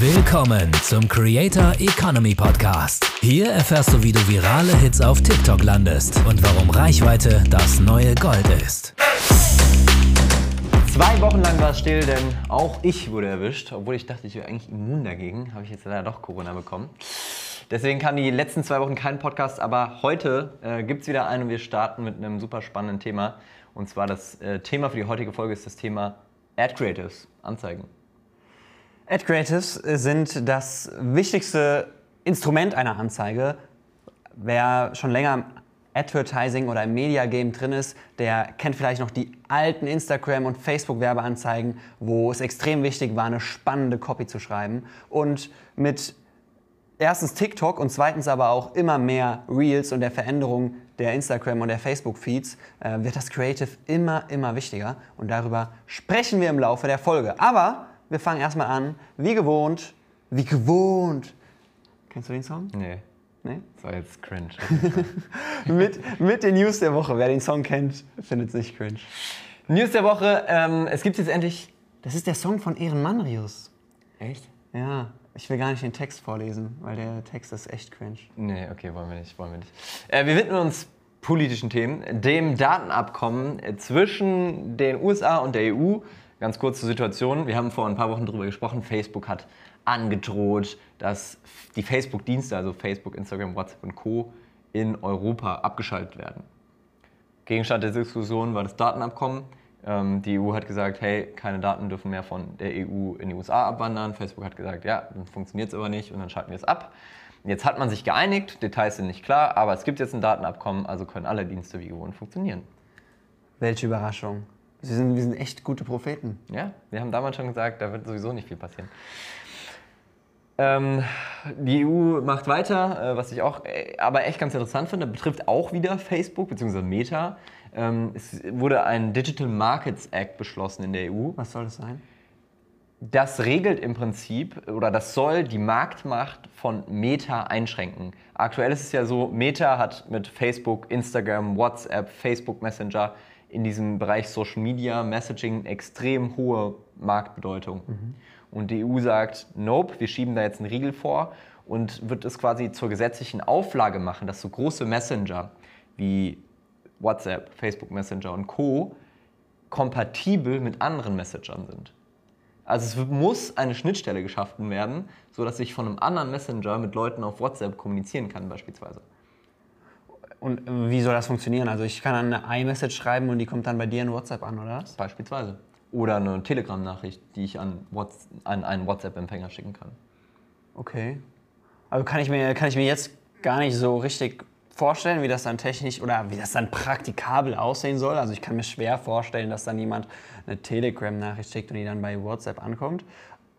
Willkommen zum Creator Economy Podcast. Hier erfährst du, wie du virale Hits auf TikTok landest und warum Reichweite das neue Gold ist. Zwei Wochen lang war es still, denn auch ich wurde erwischt. Obwohl ich dachte, ich wäre eigentlich immun dagegen, habe ich jetzt leider doch Corona bekommen. Deswegen kann die letzten zwei Wochen kein Podcast, aber heute äh, gibt es wieder einen und wir starten mit einem super spannenden Thema. Und zwar das äh, Thema für die heutige Folge ist das Thema Ad Creatives, Anzeigen. Ad Creatives sind das wichtigste Instrument einer Anzeige. Wer schon länger im Advertising oder im Media Game drin ist, der kennt vielleicht noch die alten Instagram- und Facebook-Werbeanzeigen, wo es extrem wichtig war, eine spannende Copy zu schreiben. Und mit erstens TikTok und zweitens aber auch immer mehr Reels und der Veränderung der Instagram- und der Facebook-Feeds äh, wird das Creative immer, immer wichtiger. Und darüber sprechen wir im Laufe der Folge. Aber wir fangen erstmal an, wie gewohnt, wie gewohnt. Kennst du den Song? Nee. Nee? Das war jetzt cringe. mit, mit den News der Woche. Wer den Song kennt, findet es nicht cringe. News der Woche, ähm, es gibt jetzt endlich. Das ist der Song von Ehrenmanrius. Echt? Ja, ich will gar nicht den Text vorlesen, weil der Text ist echt cringe. Nee, okay, wollen wir nicht, wollen wir nicht. Äh, wir widmen uns politischen Themen, dem Datenabkommen zwischen den USA und der EU. Ganz kurz zur Situation. Wir haben vor ein paar Wochen darüber gesprochen. Facebook hat angedroht, dass die Facebook-Dienste, also Facebook, Instagram, WhatsApp und Co. in Europa abgeschaltet werden. Gegenstand der Diskussion war das Datenabkommen. Ähm, die EU hat gesagt, hey, keine Daten dürfen mehr von der EU in die USA abwandern. Facebook hat gesagt, ja, dann funktioniert es aber nicht und dann schalten wir es ab. Jetzt hat man sich geeinigt, Details sind nicht klar, aber es gibt jetzt ein Datenabkommen, also können alle Dienste wie gewohnt funktionieren. Welche Überraschung. Wir sind, wir sind echt gute Propheten. Ja, wir haben damals schon gesagt, da wird sowieso nicht viel passieren. Ähm, die EU macht weiter, äh, was ich auch äh, aber echt ganz interessant finde, betrifft auch wieder Facebook bzw. Meta. Ähm, es wurde ein Digital Markets Act beschlossen in der EU. Was soll das sein? Das regelt im Prinzip oder das soll die Marktmacht von Meta einschränken. Aktuell ist es ja so, Meta hat mit Facebook, Instagram, WhatsApp, Facebook Messenger in diesem Bereich Social Media, Messaging extrem hohe Marktbedeutung. Mhm. Und die EU sagt, nope, wir schieben da jetzt einen Riegel vor und wird es quasi zur gesetzlichen Auflage machen, dass so große Messenger wie WhatsApp, Facebook Messenger und Co. kompatibel mit anderen Messengern sind. Also es muss eine Schnittstelle geschaffen werden, sodass ich von einem anderen Messenger mit Leuten auf WhatsApp kommunizieren kann beispielsweise. Und wie soll das funktionieren? Also ich kann eine iMessage schreiben und die kommt dann bei dir in WhatsApp an, oder was? Beispielsweise. Oder eine Telegram-Nachricht, die ich an, What's an einen WhatsApp-Empfänger schicken kann. Okay. Also kann ich, mir, kann ich mir jetzt gar nicht so richtig vorstellen, wie das dann technisch oder wie das dann praktikabel aussehen soll. Also ich kann mir schwer vorstellen, dass dann jemand eine Telegram-Nachricht schickt und die dann bei WhatsApp ankommt.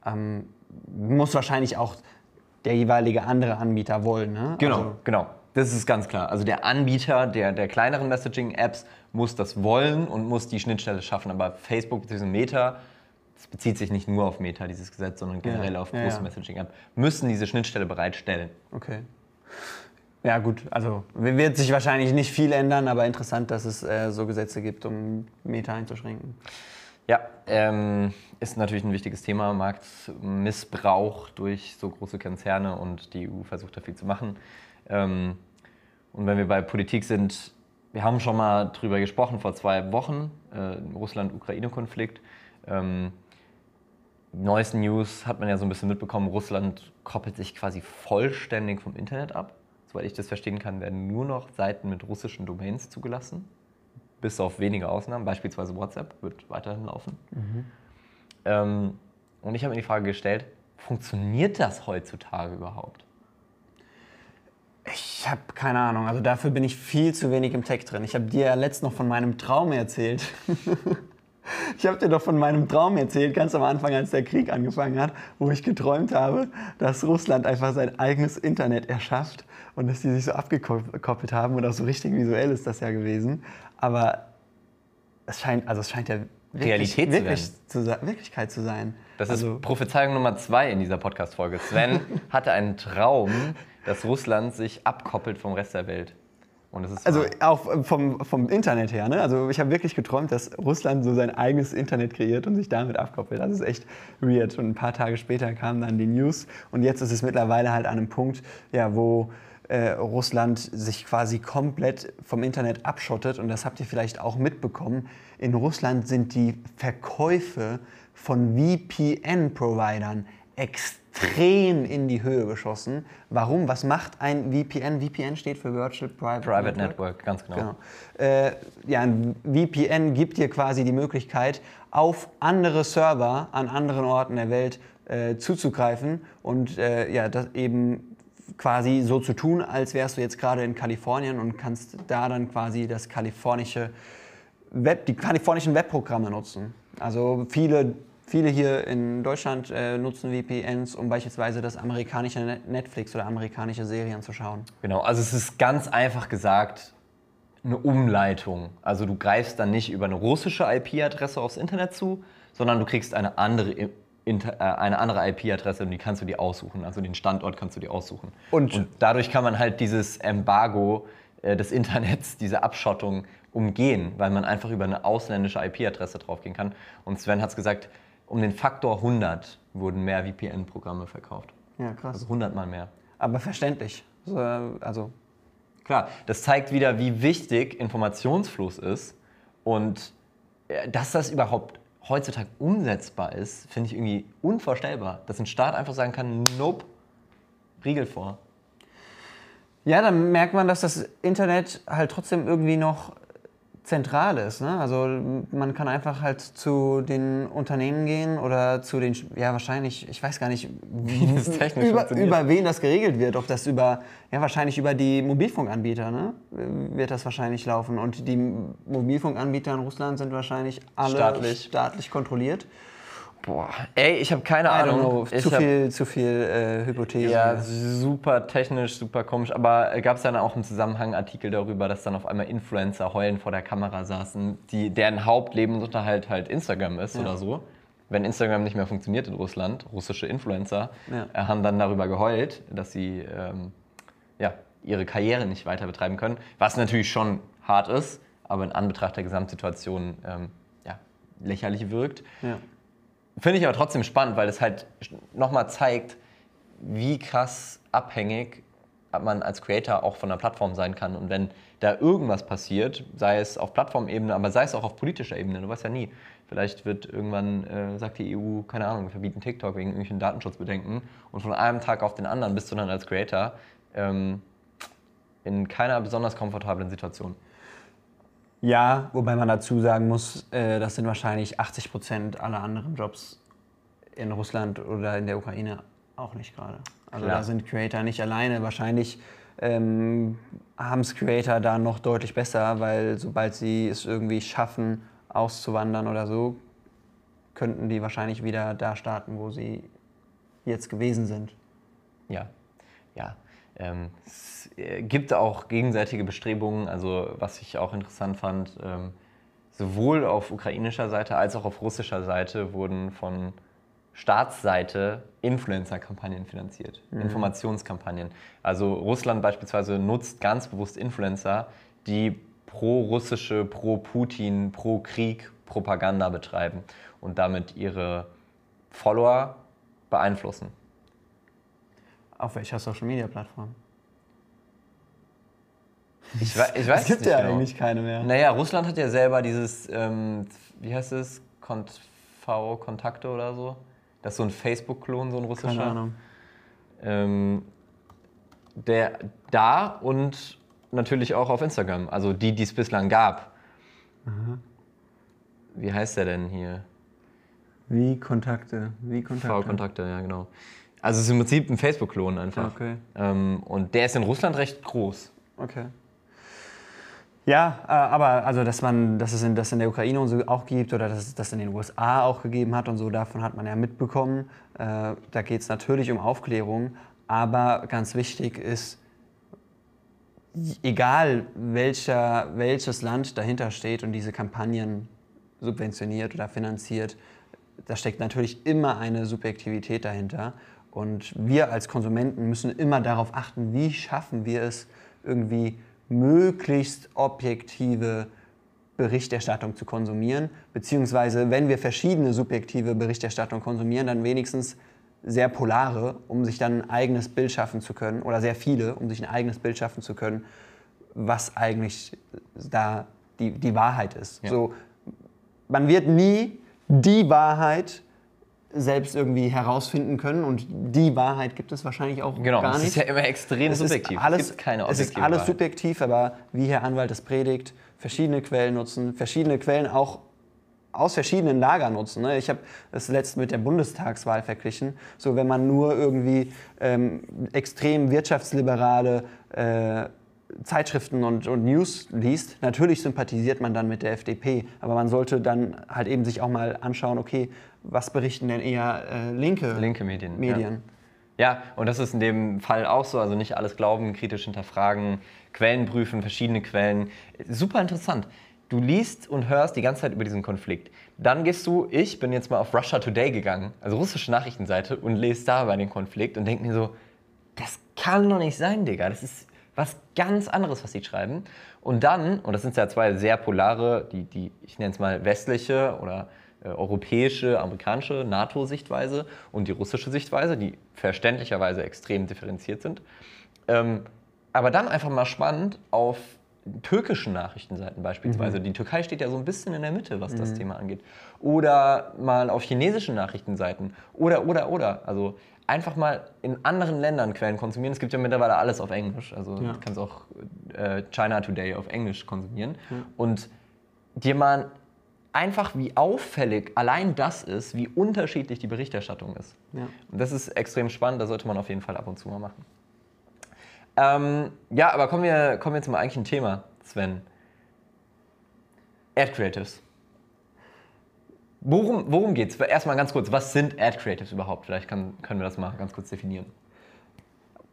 Ähm, muss wahrscheinlich auch der jeweilige andere Anbieter wollen. Ne? Genau, also, genau. Das ist ganz klar. Also der Anbieter der, der kleineren Messaging-Apps muss das wollen und muss die Schnittstelle schaffen. Aber Facebook bzw. Meta, das bezieht sich nicht nur auf Meta, dieses Gesetz, sondern generell Ja, auf große ja. Messaging-Apps, müssen diese Schnittstelle bereitstellen. Okay. Ja gut, also wird sich wahrscheinlich nicht viel ändern, aber interessant, dass es äh, so Gesetze gibt, um Meta einzuschränken. Ja, ähm, ist natürlich ein wichtiges Thema, Marktmissbrauch durch so große Konzerne und die EU versucht da viel zu machen. Ähm, und wenn wir bei Politik sind, wir haben schon mal drüber gesprochen vor zwei Wochen, äh, Russland-Ukraine-Konflikt. Ähm, neuesten News hat man ja so ein bisschen mitbekommen, Russland koppelt sich quasi vollständig vom Internet ab. Soweit ich das verstehen kann, werden nur noch Seiten mit russischen Domains zugelassen, bis auf wenige Ausnahmen, beispielsweise WhatsApp wird weiterhin laufen. Ähm, und ich habe mir die Frage gestellt, funktioniert das heutzutage überhaupt? Ich habe keine Ahnung, also dafür bin ich viel zu wenig im Tech drin. Ich habe dir ja letzt noch von meinem Traum erzählt. ich habe dir doch von meinem Traum erzählt, ganz am Anfang, als der Krieg angefangen hat, wo ich geträumt habe, dass Russland einfach sein eigenes Internet erschafft und dass die sich so abgekoppelt haben und auch so richtig visuell ist das ja gewesen. Aber es scheint, also es scheint ja wirklich, Realität zu wirklich zu Wirklichkeit zu sein. Das also, ist Prophezeiung Nummer zwei in dieser Podcast-Folge. Sven hatte einen Traum, dass Russland sich abkoppelt vom Rest der Welt. Und es ist Also auch vom, vom Internet her, ne? Also ich habe wirklich geträumt, dass Russland so sein eigenes Internet kreiert und sich damit abkoppelt. Das ist echt weird. Und ein paar Tage später kamen dann die News und jetzt ist es mittlerweile halt an einem Punkt, ja, wo äh, Russland sich quasi komplett vom Internet abschottet und das habt ihr vielleicht auch mitbekommen. In Russland sind die Verkäufe von VPN-Providern extrem in die Höhe geschossen. Warum? Was macht ein VPN? VPN steht für Virtual Private, Private Network, ganz genau. Genau. Äh, ja, ein VPN gibt dir quasi die Möglichkeit, auf andere Server an anderen Orten der Welt äh, zuzugreifen und äh, ja, das eben quasi so zu tun, als wärst du jetzt gerade in Kalifornien und kannst da dann quasi das kalifornische Web, die kalifornischen Webprogramme nutzen. Also viele, viele hier in Deutschland äh, nutzen VPNs, um beispielsweise das amerikanische Net- Netflix oder amerikanische Serien zu schauen. Genau, also es ist ganz einfach gesagt eine Umleitung. Also du greifst dann nicht über eine russische IP-Adresse aufs Internet zu, sondern du kriegst eine andere, Inter, äh, eine andere IP-Adresse und die kannst du dir aussuchen. Also den Standort kannst du dir aussuchen. Und- dadurch kann man halt dieses Embargo äh, des Internets, diese Abschottung umgehen, weil man einfach über eine ausländische IP-Adresse draufgehen kann. Und Sven hat es gesagt, um den Faktor 100 wurden mehr VPN-Programme verkauft. Ja, krass. Also 100 mal mehr. Aber verständlich. So, Also, Klar, das zeigt wieder, wie wichtig Informationsfluss ist und äh, dass das überhaupt heutzutage umsetzbar ist, finde ich irgendwie unvorstellbar. Dass ein Staat einfach sagen kann, nope, Riegel vor. ja, dann merkt man, dass das Internet halt trotzdem irgendwie noch zentral ist. Ne? Also man kann einfach halt zu den Unternehmen gehen oder zu den, ja wahrscheinlich, ich weiß gar nicht, Wie das technisch über, über wen das geregelt wird. Ob das über, ja wahrscheinlich über die Mobilfunkanbieter ne? wird das wahrscheinlich laufen. Und die Mobilfunkanbieter in Russland sind wahrscheinlich alle Staatlich. staatlich kontrolliert. Boah, ey, ich habe keine Ahnung. know, zu hab- viel, zu viel äh, Hypothese. Ja, super technisch, super komisch. Aber gab es dann auch im Zusammenhang Artikel darüber, dass dann auf einmal Influencer heulen vor der Kamera saßen, die, deren Hauptlebensunterhalt halt Instagram ist oder so. Wenn Instagram nicht mehr funktioniert in Russland, russische Influencer Ja. äh, haben dann darüber geheult, dass sie ähm, ja, ihre Karriere nicht weiter betreiben können. Was natürlich schon hart ist, aber in Anbetracht der Gesamtsituation ähm, ja, lächerlich wirkt. Ja. Finde ich aber trotzdem spannend, weil es halt nochmal zeigt, wie krass abhängig man als Creator auch von der Plattform sein kann. Und wenn da irgendwas passiert, sei es auf Plattformebene, aber sei es auch auf politischer Ebene, du weißt ja nie. Vielleicht wird irgendwann, äh, sagt die EU, keine Ahnung, wir verbieten TikTok wegen irgendwelchen Datenschutzbedenken. Und von einem Tag auf den anderen bist du dann als Creator ähm, in keiner besonders komfortablen Situation. Ja, wobei man dazu sagen muss, äh, das sind wahrscheinlich 80 Prozent aller anderen Jobs in Russland oder in der Ukraine auch nicht gerade. Also Klar. da sind Creator nicht alleine. Wahrscheinlich ähm, haben es Creator da noch deutlich besser, weil sobald sie es irgendwie schaffen, auszuwandern oder so, könnten die wahrscheinlich wieder da starten, wo sie jetzt gewesen sind. Ja, ja. Ähm, es äh, gibt auch gegenseitige Bestrebungen, also was ich auch interessant fand, ähm, sowohl auf ukrainischer Seite als auch auf russischer Seite wurden von Staatsseite Influencer-Kampagnen finanziert, Informationskampagnen. Also Russland beispielsweise nutzt ganz bewusst Influencer, die pro-russische, pro-Putin, pro-Krieg Propaganda betreiben und damit ihre Follower beeinflussen. Auf welcher Social Media Plattform? Ich, wei- ich weiß Es gibt nicht ja genau. eigentlich keine mehr. Naja, Russland hat ja selber dieses, ähm, wie heißt es, Kont V Kontakte oder so. Das ist so ein Facebook-Klon, so ein russischer. Keine Ahnung. Ähm, der da und natürlich auch auf Instagram. Also die, die es bislang gab. Wie heißt der denn hier? Wie Kontakte? Wie Kontakte? V-Kontakte, ja genau. Also es ist im Prinzip ein Facebook-Klon einfach. Okay. Ähm, und der ist in Russland recht groß. Okay. Ja, äh, aber also, dass man, dass es in, das in der Ukraine und so auch gibt oder dass es das in den USA auch gegeben hat und so, davon hat man ja mitbekommen. Äh, da geht es natürlich um Aufklärung, aber ganz wichtig ist, egal welcher, welches Land dahinter steht und diese Kampagnen subventioniert oder finanziert, da steckt natürlich immer eine Subjektivität dahinter. Und wir als Konsumenten müssen immer darauf achten, wie schaffen wir es, irgendwie möglichst objektive Berichterstattung zu konsumieren, beziehungsweise wenn wir verschiedene subjektive Berichterstattung konsumieren, dann wenigstens sehr polare, um sich dann ein eigenes Bild schaffen zu können, oder sehr viele, um sich ein eigenes Bild schaffen zu können, was eigentlich da die, die Wahrheit ist. Ja. So, man wird nie die Wahrheit selbst irgendwie herausfinden können und die Wahrheit gibt es wahrscheinlich auch Genau, gar es nicht. ist ja immer extrem Es subjektiv. Ist alles, es gibt keine es ist alles Wahrheit. subjektiv, aber wie Herr Anwalt es predigt, verschiedene Quellen nutzen, verschiedene Quellen auch aus verschiedenen Lagern nutzen. ne? Ich habe das letzte mit der Bundestagswahl verglichen. So, wenn man nur irgendwie ähm, extrem wirtschaftsliberale äh, Zeitschriften und, und News liest, natürlich sympathisiert man dann mit der FDP, aber man sollte dann halt eben sich auch mal anschauen, okay, was berichten denn eher äh, linke, Linke Medien, ja. Medien? Ja, und das ist in dem Fall auch so. Also nicht alles glauben, kritisch hinterfragen, Quellen prüfen, verschiedene Quellen. Super interessant. Du liest und hörst die ganze Zeit über diesen Konflikt. Dann gehst du, ich bin jetzt mal auf Russia Today gegangen, also russische Nachrichtenseite, und lese da über den Konflikt und denke mir so, das kann doch nicht sein, Digga. Das ist was ganz anderes, was sie schreiben. Und dann, und das sind ja zwei sehr polare, die, die ich nenne es mal westliche oder europäische, amerikanische NATO-Sichtweise und die russische Sichtweise, die verständlicherweise extrem differenziert sind. Ähm, aber dann einfach mal spannend auf türkischen Nachrichtenseiten beispielsweise. Die Türkei steht ja so ein bisschen in der Mitte, was das Thema angeht. Oder mal auf chinesischen Nachrichtenseiten. Oder, oder, oder. Also einfach mal in anderen Ländern Quellen konsumieren. Es gibt ja mittlerweile alles auf Englisch. Also Ja. du kannst auch äh, China Today auf Englisch konsumieren. Und dir mal einfach, wie auffällig allein das ist, wie unterschiedlich die Berichterstattung ist. Ja. Und das ist extrem spannend, das sollte man auf jeden Fall ab und zu mal machen. Ähm, ja, aber kommen wir, kommen wir zum eigentlichen Thema, Sven. Ad Creatives. Worum, worum geht es? Erstmal ganz kurz, was sind Ad Creatives überhaupt? Vielleicht kann, können wir das mal ganz kurz definieren.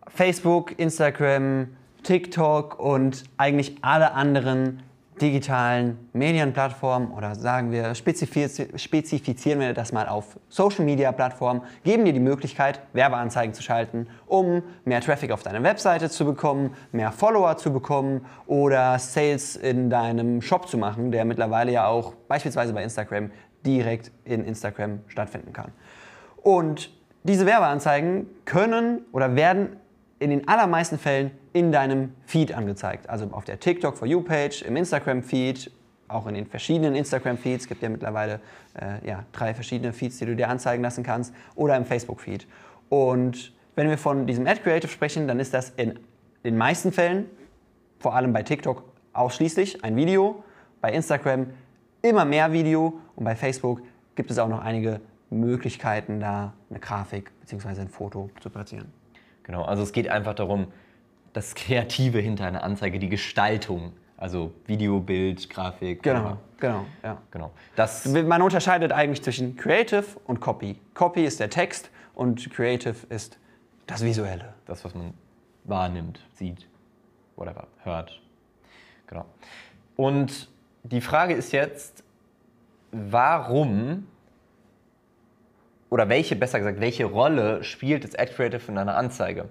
Facebook, Instagram, TikTok und eigentlich alle anderen digitalen Medienplattformen oder sagen wir, spezifiz spezifizieren wir das mal auf Social Media Plattformen, geben dir die Möglichkeit, Werbeanzeigen zu schalten, um mehr Traffic auf deine Webseite zu bekommen, mehr Follower zu bekommen oder Sales in deinem Shop zu machen, der mittlerweile ja auch beispielsweise bei Instagram direkt in Instagram stattfinden kann. Und diese Werbeanzeigen können oder werden in den allermeisten Fällen in deinem Feed angezeigt. Also auf der TikTok for You Page, im Instagram Feed, auch in den verschiedenen Instagram Feeds. Es gibt ja mittlerweile äh, ja, drei verschiedene Feeds, die du dir anzeigen lassen kannst. Oder im Facebook Feed. Und wenn wir von diesem Ad Creative sprechen, dann ist das in den meisten Fällen, vor allem bei TikTok ausschließlich ein Video, bei Instagram immer mehr Video und bei Facebook gibt es auch noch einige Möglichkeiten, da eine Grafik bzw. ein Foto zu platzieren. Genau, also es geht einfach darum, das Kreative hinter einer Anzeige, die Gestaltung, also Video, Bild, Grafik. Genau, genau, ja. genau. Das, Man unterscheidet eigentlich zwischen Creative und Copy. Copy ist der Text und Creative ist das Visuelle. das, was man wahrnimmt, sieht, whatever, hört. Genau. Und die Frage ist jetzt, warum oder welche, besser gesagt, welche Rolle spielt das Ad Creative in einer Anzeige,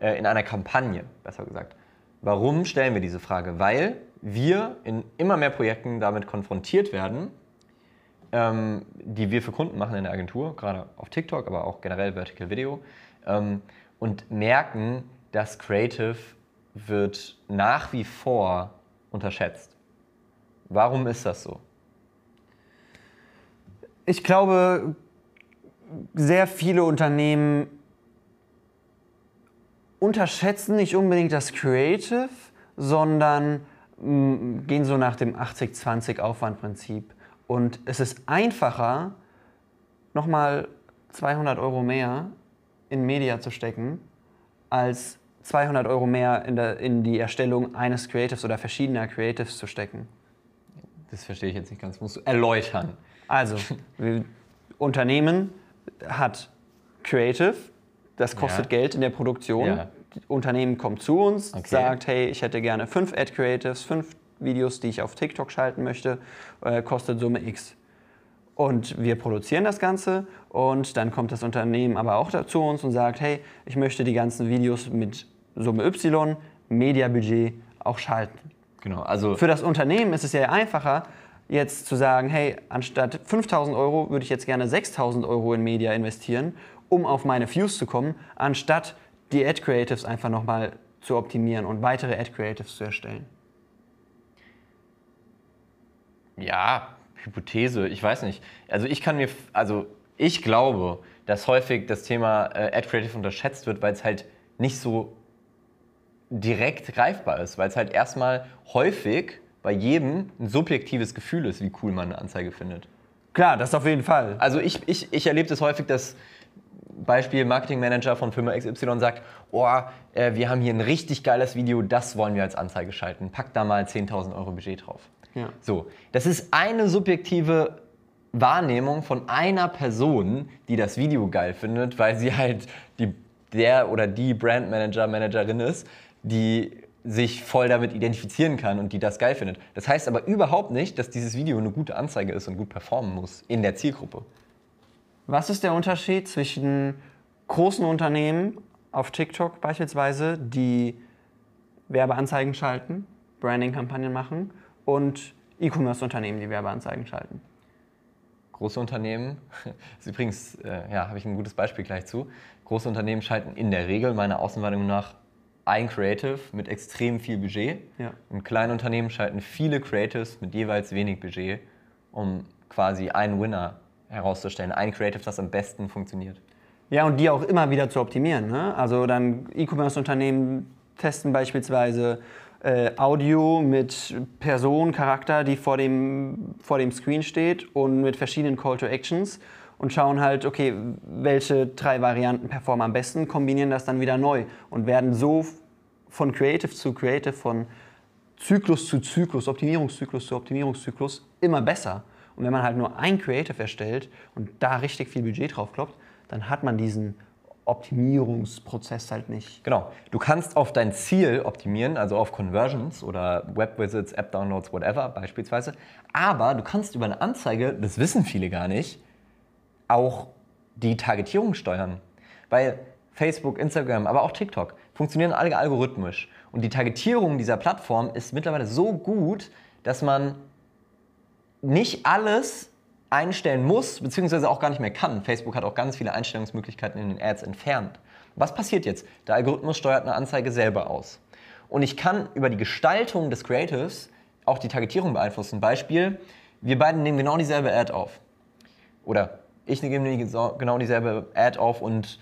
äh, in einer Kampagne, besser gesagt? Warum stellen wir diese Frage? Weil wir in immer mehr Projekten damit konfrontiert werden, ähm, die wir für Kunden machen in der Agentur, gerade auf TikTok, aber auch generell Vertical Video, ähm, und merken, dass Creative wird nach wie vor unterschätzt. Warum ist das so? Ich glaube, sehr viele Unternehmen unterschätzen nicht unbedingt das Creative, sondern mh, gehen so nach dem 80-20 Aufwandprinzip. Und es ist einfacher, nochmal 200 Euro mehr in Media zu stecken, als 200 Euro mehr in, der, in die Erstellung eines Creatives oder verschiedener Creatives zu stecken. Das verstehe ich jetzt nicht ganz. Musst du erläutern. Also, Unternehmen hat Creative, das kostet Ja. Geld in der Produktion. Ja. Unternehmen kommt zu uns, Okay. sagt, hey, ich hätte gerne fünf Ad Creatives, fünf Videos, die ich auf TikTok schalten möchte, äh, kostet Summe X. Und wir produzieren das Ganze und dann kommt das Unternehmen aber auch zu uns und sagt, hey, ich möchte die ganzen Videos mit Summe Y, Mediabudget auch schalten. Genau, also Für das Unternehmen ist es ja einfacher, jetzt zu sagen, hey, anstatt 5000 Euro würde ich jetzt gerne 6000 Euro in Media investieren, um auf meine Views zu kommen, anstatt die Ad Creatives einfach nochmal zu optimieren und weitere Ad Creatives zu erstellen. Ja, Hypothese, ich weiß nicht. Also ich kann mir, also ich glaube, dass häufig das Thema äh, Ad Creative unterschätzt wird, weil es halt nicht so direkt greifbar ist, weil es halt erstmal häufig bei jedem ein subjektives Gefühl ist, wie cool man eine Anzeige findet. Klar, das auf jeden Fall. Also ich, ich, ich erlebe das häufig, dass Beispiel Marketingmanager von Firma XY sagt, oh, äh, wir haben hier ein richtig geiles Video, das wollen wir als Anzeige schalten. Pack da mal 10.000 Euro Budget drauf. Ja. So, das ist eine subjektive Wahrnehmung von einer Person, die das Video geil findet, weil sie halt die, der oder die Brandmanager, Managerin ist, die sich voll damit identifizieren kann und die das geil findet. Das heißt aber überhaupt nicht, dass dieses Video eine gute Anzeige ist und gut performen muss in der Zielgruppe. Was ist der Unterschied zwischen großen Unternehmen auf TikTok beispielsweise, die Werbeanzeigen schalten, Branding-Kampagnen machen, und E-Commerce-Unternehmen, die Werbeanzeigen schalten? Große Unternehmen, ist übrigens, äh, ja, habe ich ein gutes Beispiel gleich zu. Große Unternehmen schalten in der Regel meiner Außenwahrnehmung nach ein Creative mit extrem viel Budget. Ja. Und kleine Unternehmen schalten viele Creatives mit jeweils wenig Budget, um quasi einen Winner herauszustellen. Ein Creative, das am besten funktioniert. Ja, und die auch immer wieder zu optimieren. Ne? Also dann E-Commerce-Unternehmen testen beispielsweise äh, Audio mit Person, Charakter, die vor dem, vor dem Screen steht und mit verschiedenen Call to Actions und schauen halt, okay, welche drei Varianten performen am besten, kombinieren das dann wieder neu und werden so von Creative zu Creative, von Zyklus zu Zyklus, Optimierungszyklus zu Optimierungszyklus immer besser. Und wenn man halt nur ein Creative erstellt und da richtig viel Budget drauf kloppt, dann hat man diesen Optimierungsprozess halt nicht. Genau. Du kannst auf dein Ziel optimieren, also auf Conversions oder Web-Visits, App-Downloads, whatever beispielsweise. Aber du kannst über eine Anzeige, das wissen viele gar nicht, auch die Targetierung steuern. Weil Facebook, Instagram, aber auch TikTok funktionieren alle algorithmisch. Und die Targetierung dieser Plattform ist mittlerweile so gut, dass man nicht alles einstellen muss, beziehungsweise auch gar nicht mehr kann. Facebook hat auch ganz viele Einstellungsmöglichkeiten in den Ads entfernt. Was passiert jetzt? Der Algorithmus steuert eine Anzeige selber aus. Und ich kann über die Gestaltung des Creatives auch die Targetierung beeinflussen. Beispiel, wir beiden nehmen genau dieselbe Ad auf. Oder ich nehme genau dieselbe Ad auf und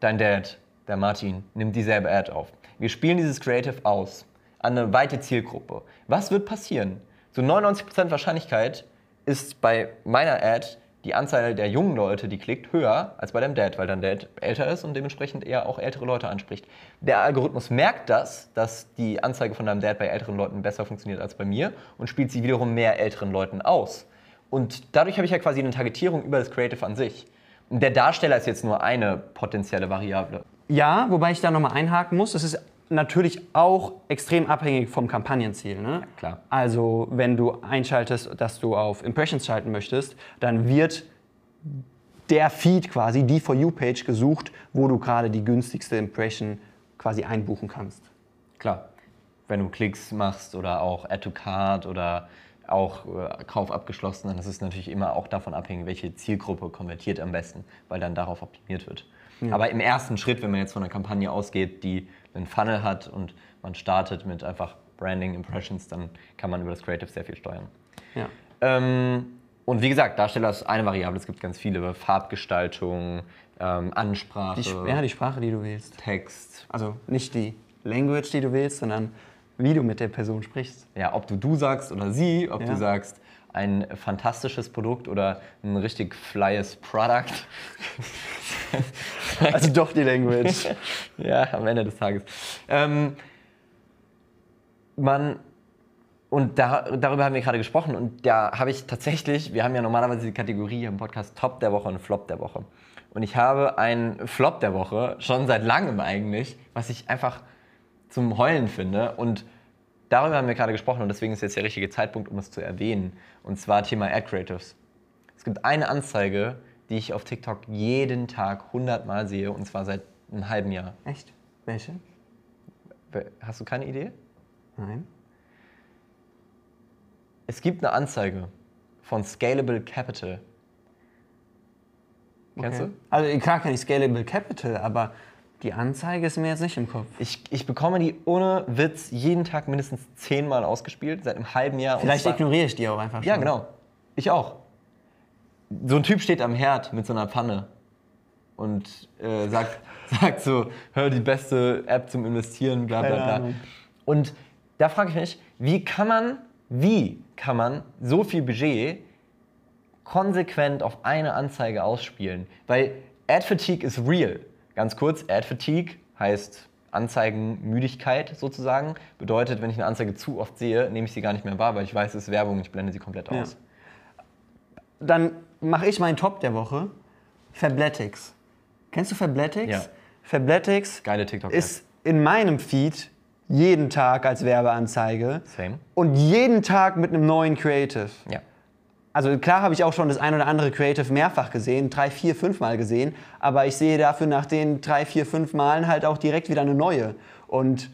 dein Dad, der Martin, nimmt dieselbe Ad auf. Wir spielen dieses Creative aus an eine weite Zielgruppe. Was wird passieren? So 99% Wahrscheinlichkeit ist bei meiner Ad die Anzahl der jungen Leute, die klickt, höher als bei deinem Dad, weil dein Dad älter ist und dementsprechend eher auch ältere Leute anspricht. Der Algorithmus merkt das, dass die Anzeige von deinem Dad bei älteren Leuten besser funktioniert als bei mir und spielt sie wiederum mehr älteren Leuten aus. Und dadurch habe ich ja quasi eine Targetierung über das Creative an sich. Und der Darsteller ist jetzt nur eine potenzielle Variable. Ja, wobei ich da nochmal einhaken muss, es ist natürlich auch extrem abhängig vom Kampagnenziel. Ne? klar. Also wenn du einschaltest, dass du auf Impressions schalten möchtest, dann wird der Feed quasi, die For You-Page gesucht, wo du gerade die günstigste Impression quasi einbuchen kannst. Klar. Wenn du Klicks machst oder auch Add to Card oder auch äh, Kauf abgeschlossen, dann ist es natürlich immer auch davon abhängig, welche Zielgruppe konvertiert am besten, weil dann darauf optimiert wird. Aber im ersten Schritt, wenn man jetzt von einer Kampagne ausgeht, die einen Funnel hat und man startet mit einfach Branding, Impressions, dann kann man über das Creative sehr viel steuern. Ja. Ähm, und wie gesagt, Darsteller ist eine Variable, es gibt ganz viele. Farbgestaltung, ähm, Ansprache, Die, ja, die Sprache, die du wählst. Text. Also nicht die Language, die du wählst, sondern wie du mit der Person sprichst. Ja, ob du du sagst oder sie, ob Ja. du sagst ein fantastisches Produkt oder ein richtig flyes Product. Also doch die Language. ja, am Ende des Tages. Ähm, man, und da, darüber haben wir gerade gesprochen und da habe ich tatsächlich, wir haben ja normalerweise die Kategorie im Podcast Top der Woche und Flop der Woche. Und ich habe einen Flop der Woche, schon seit langem eigentlich, was ich einfach zum Heulen finde. Und darüber haben wir gerade gesprochen und deswegen ist jetzt der richtige Zeitpunkt, um es zu erwähnen. Und zwar Thema Ad Creatives. Es gibt eine Anzeige, die ich auf TikTok jeden Tag 100 Mal sehe und zwar seit einem halben Jahr. Echt? Welche? Hast du keine Idee? Nein. Es gibt eine Anzeige von Scalable Capital. Kennst Okay. du? Also klar kenne ich Scalable Capital, aber die Anzeige ist mir jetzt nicht im Kopf. Ich, ich bekomme die ohne Witz jeden Tag mindestens zehnmal ausgespielt, seit einem halben Jahr. Vielleicht ignoriere ich die auch einfach schon. Ja, genau. Ich auch. So ein Typ steht am Herd mit so einer Pfanne und äh, sagt, sagt so, hör die beste App zum Investieren, bla bla bla. Und da frage ich mich, wie kann man, wie kann man so viel Budget konsequent auf eine Anzeige ausspielen? Weil Ad Fatigue ist real. Ganz kurz, Ad Fatigue heißt Anzeigenmüdigkeit sozusagen. Bedeutet, wenn ich eine Anzeige zu oft sehe, nehme ich sie gar nicht mehr wahr, weil ich weiß, es ist Werbung und ich blende sie komplett Ja. aus. Dann mache ich meinen Top der Woche. Fabletics. Kennst du Fabletics? Ja. Fabletics Geile TikTok. ist in meinem Feed jeden Tag als Werbeanzeige Same. und jeden Tag mit einem neuen Creative. Ja. Also klar habe ich auch schon das ein oder andere Creative mehrfach gesehen, drei, vier, fünf Mal gesehen, aber ich sehe dafür nach den drei, vier, fünf Malen halt auch direkt wieder eine neue. Und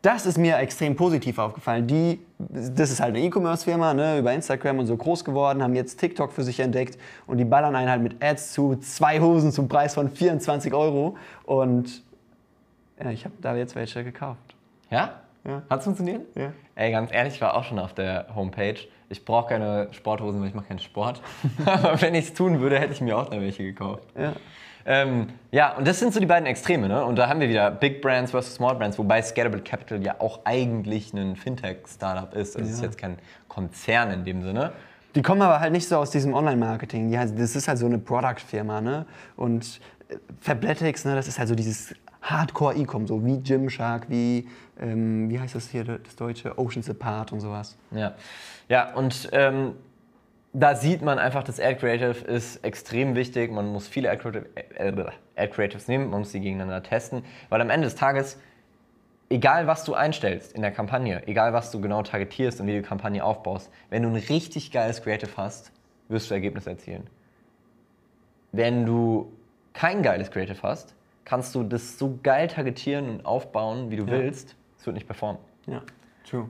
das ist mir extrem positiv aufgefallen. Die, das ist halt eine E-Commerce-Firma, ne, über Instagram und so groß geworden, haben jetzt TikTok für sich entdeckt und die ballern einen halt mit Ads zu, zwei Hosen zum Preis von 24 Euro. Und ja, ich habe da jetzt welche gekauft. Ja? Ja. Hat's funktioniert? Ja. Ey, ganz ehrlich, ich war auch schon auf der Homepage. Ich brauche keine Sporthosen, weil ich mache keinen Sport. Aber wenn ich es tun würde, hätte ich mir auch da welche gekauft. Ja. Ähm, ja, und das sind so die beiden Extreme, ne? Und da haben wir wieder Big Brands versus Small Brands, wobei Scalable Capital ja auch eigentlich ein Fintech-Startup ist. Also Es ist Ja. jetzt kein Konzern in dem Sinne. Die kommen aber halt nicht so aus diesem Online-Marketing. Halt- Das ist halt so eine Product-Firma, ne? Und äh, Fabletics, ne, das ist halt so dieses Hardcore-E-Com, so wie Gymshark, wie, ähm, wie heißt das hier, das deutsche Oceans Apart und sowas. Ja, ja und ähm, da sieht man einfach, das Ad Creative ist extrem wichtig. Man muss viele Ad, Creative, äh, äh, Ad Creatives nehmen, man muss sie gegeneinander testen, weil am Ende des Tages, egal was du einstellst in der Kampagne, egal was du genau targetierst und wie du die Kampagne aufbaust, wenn du ein richtig geiles Creative hast, wirst du Ergebnisse erzielen. Wenn du kein geiles Creative hast, kannst du das so geil targetieren und aufbauen, wie du Ja. willst, es wird nicht performen. Ja, true.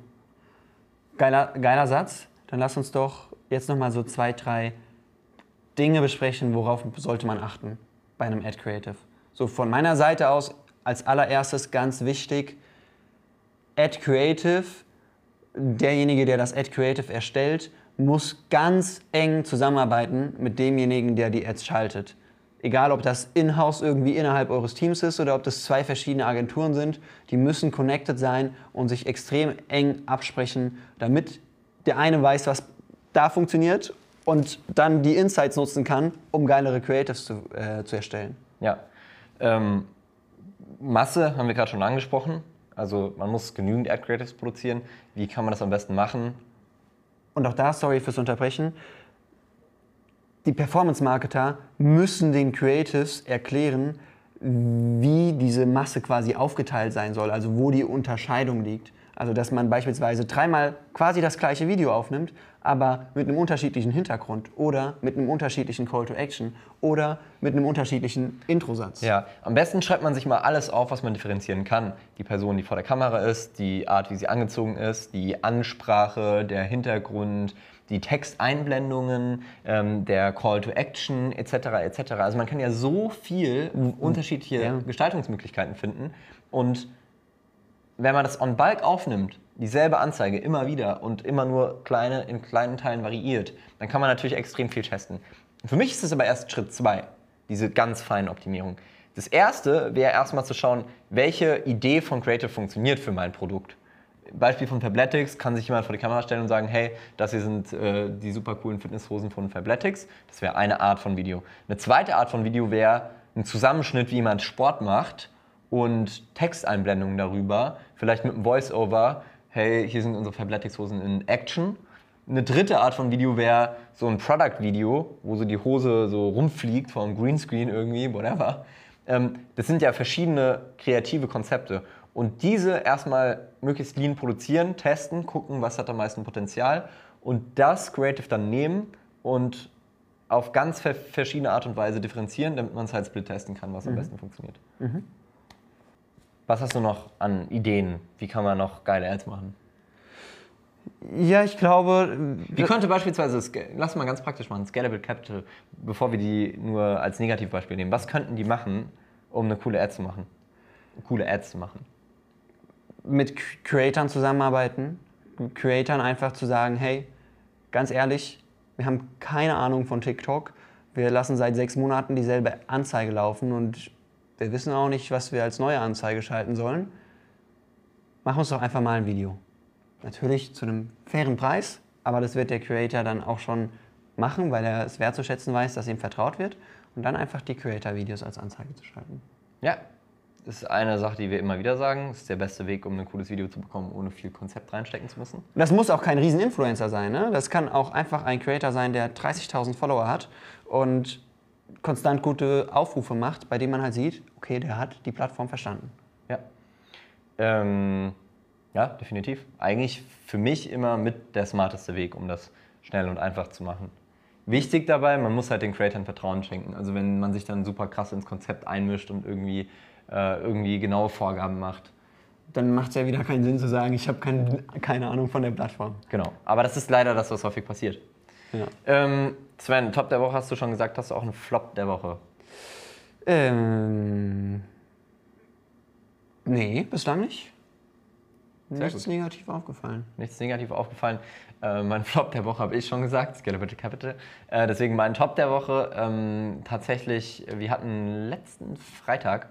Geiler, geiler Satz. Dann lass uns doch jetzt noch mal so zwei, drei Dinge besprechen, worauf sollte man achten bei einem Ad Creative. So von meiner Seite aus als allererstes ganz wichtig, Ad Creative, derjenige, der das Ad Creative erstellt, muss ganz eng zusammenarbeiten mit demjenigen, der die Ads schaltet. Egal, ob das in-house irgendwie innerhalb eures Teams ist oder ob das zwei verschiedene Agenturen sind, die müssen connected sein und sich extrem eng absprechen, damit der eine weiß, was da funktioniert und dann die Insights nutzen kann, um geilere Creatives zu, äh, zu erstellen. Ja. Ähm, Masse haben wir gerade schon angesprochen. Also man muss genügend Ad Creatives produzieren. Wie kann man das am besten machen? Und auch da, sorry fürs Unterbrechen, die Performance-Marketer müssen den Creatives erklären, wie diese Masse quasi aufgeteilt sein soll, also wo die Unterscheidung liegt. Also dass man beispielsweise dreimal quasi das gleiche Video aufnimmt, aber mit einem unterschiedlichen Hintergrund oder mit einem unterschiedlichen Call to Action oder mit einem unterschiedlichen Introsatz. Ja, am besten schreibt man sich mal alles auf, was man differenzieren kann. Die Person, die vor der Kamera ist, die Art, wie sie angezogen ist, die Ansprache, der Hintergrund, die Texteinblendungen, ähm, der Call to Action etc. etc. Also man kann ja so viel unterschiedliche Ja. Gestaltungsmöglichkeiten finden und wenn man das on bulk aufnimmt, dieselbe Anzeige immer wieder und immer nur kleine, in kleinen Teilen variiert, dann kann man natürlich extrem viel testen. Für mich ist es aber erst Schritt zwei, diese ganz feine Optimierung. Das erste wäre erstmal zu schauen, welche Idee von Creative funktioniert für mein Produkt. Beispiel von Fabletics kann sich jemand vor die Kamera stellen und sagen, hey, das hier sind äh, die super coolen Fitnesshosen von Fabletics. Das wäre eine Art von Video. Eine zweite Art von Video wäre ein Zusammenschnitt, wie jemand Sport macht und Texteinblendungen darüber, vielleicht mit einem Voice-Over, hey, hier sind unsere Fabletics-Hosen in Action. Eine dritte Art von Video wäre so ein Product-Video, wo so die Hose so rumfliegt vom Greenscreen irgendwie, whatever. Ähm, das sind ja verschiedene kreative Konzepte. Und diese erstmal möglichst lean produzieren, testen, gucken, was hat am meisten Potenzial und das Creative dann nehmen und auf ganz ver verschiedene Art und Weise differenzieren, damit man es halt split testen kann, was am besten funktioniert. Was hast du noch an Ideen? Wie kann man noch geile Ads machen? Ja, ich glaube. Wie könnte beispielsweise, lass mal ganz praktisch machen, Scalable Capital, bevor wir die nur als Negativbeispiel nehmen, was könnten die machen, um eine coole Ad zu machen? Coole Ads zu machen. Mit Cre- Creatoren zusammenarbeiten, Creatoren einfach zu sagen, hey, ganz ehrlich, wir haben keine Ahnung von TikTok, wir lassen seit sechs Monaten dieselbe Anzeige laufen und wir wissen auch nicht, was wir als neue Anzeige schalten sollen. Mach uns doch einfach mal ein Video. Natürlich zu einem fairen Preis, aber das wird der Creator dann auch schon machen, weil er es wertzuschätzen weiß, dass ihm vertraut wird und dann einfach die Creator-Videos als Anzeige zu schalten. Ja, ist eine Sache, die wir immer wieder sagen. Das ist der beste Weg, um ein cooles Video zu bekommen, ohne viel Konzept reinstecken zu müssen. Das muss auch kein Riesen-Influencer sein. Ne? Das kann auch einfach ein Creator sein, der 30.000 Follower hat und konstant gute Aufrufe macht, bei dem man halt sieht, okay, der hat die Plattform verstanden. Ja. Ähm, ja, definitiv. Eigentlich für mich immer mit der smarteste Weg, um das schnell und einfach zu machen. Wichtig dabei, man muss halt den Creatoren Vertrauen schenken. Also wenn man sich dann super krass ins Konzept einmischt und irgendwie, äh, irgendwie genaue Vorgaben macht. Dann macht es ja wieder keinen Sinn zu sagen, ich habe kein, keine Ahnung von der Plattform. Genau. Aber das ist leider das, was häufig passiert. Ja. Ähm, Sven, Top der Woche hast du schon gesagt, hast du auch einen Flop der Woche. Ähm, nee, bislang nicht. Sehr Nichts gut. negativ aufgefallen. Nichts negativ aufgefallen. Äh, mein Flop der Woche habe ich schon gesagt, Scalable Capital. Äh, deswegen mein Top der Woche ähm, tatsächlich, wir hatten letzten Freitag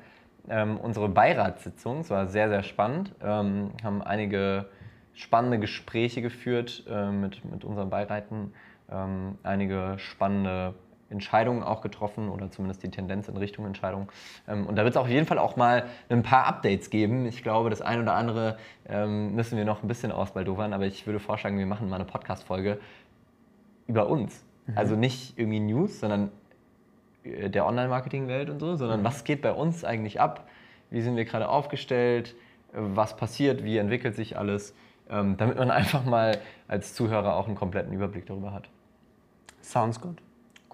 ähm, unsere Beiratssitzung. Es war sehr, sehr spannend. Ähm, haben einige spannende Gespräche geführt äh, mit, mit unseren Beiräten. Ähm, einige spannende Entscheidungen auch getroffen oder zumindest die Tendenz in Richtung Entscheidung. Ähm, und da wird es auf jeden Fall auch mal ein paar Updates geben. Ich glaube, das ein oder andere ähm, müssen wir noch ein bisschen ausbaldowern, aber ich würde vorschlagen, wir machen mal eine Podcast-Folge über uns. Also nicht irgendwie News, sondern der Online-Marketing-Welt und so, sondern was geht bei uns eigentlich ab? Wie sind wir gerade aufgestellt? Äh, Was passiert? Wie entwickelt sich alles? Ähm, damit man einfach mal als Zuhörer auch einen kompletten Überblick darüber hat. Sounds good.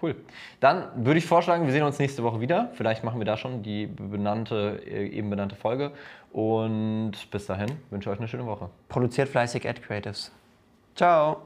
Cool. Dann würde ich vorschlagen, wir sehen uns nächste Woche wieder. Vielleicht machen wir da schon die benannte, äh, eben benannte Folge. Und bis dahin wünsche ich euch eine schöne Woche. Produziert fleißig Ad Creatives. Ciao.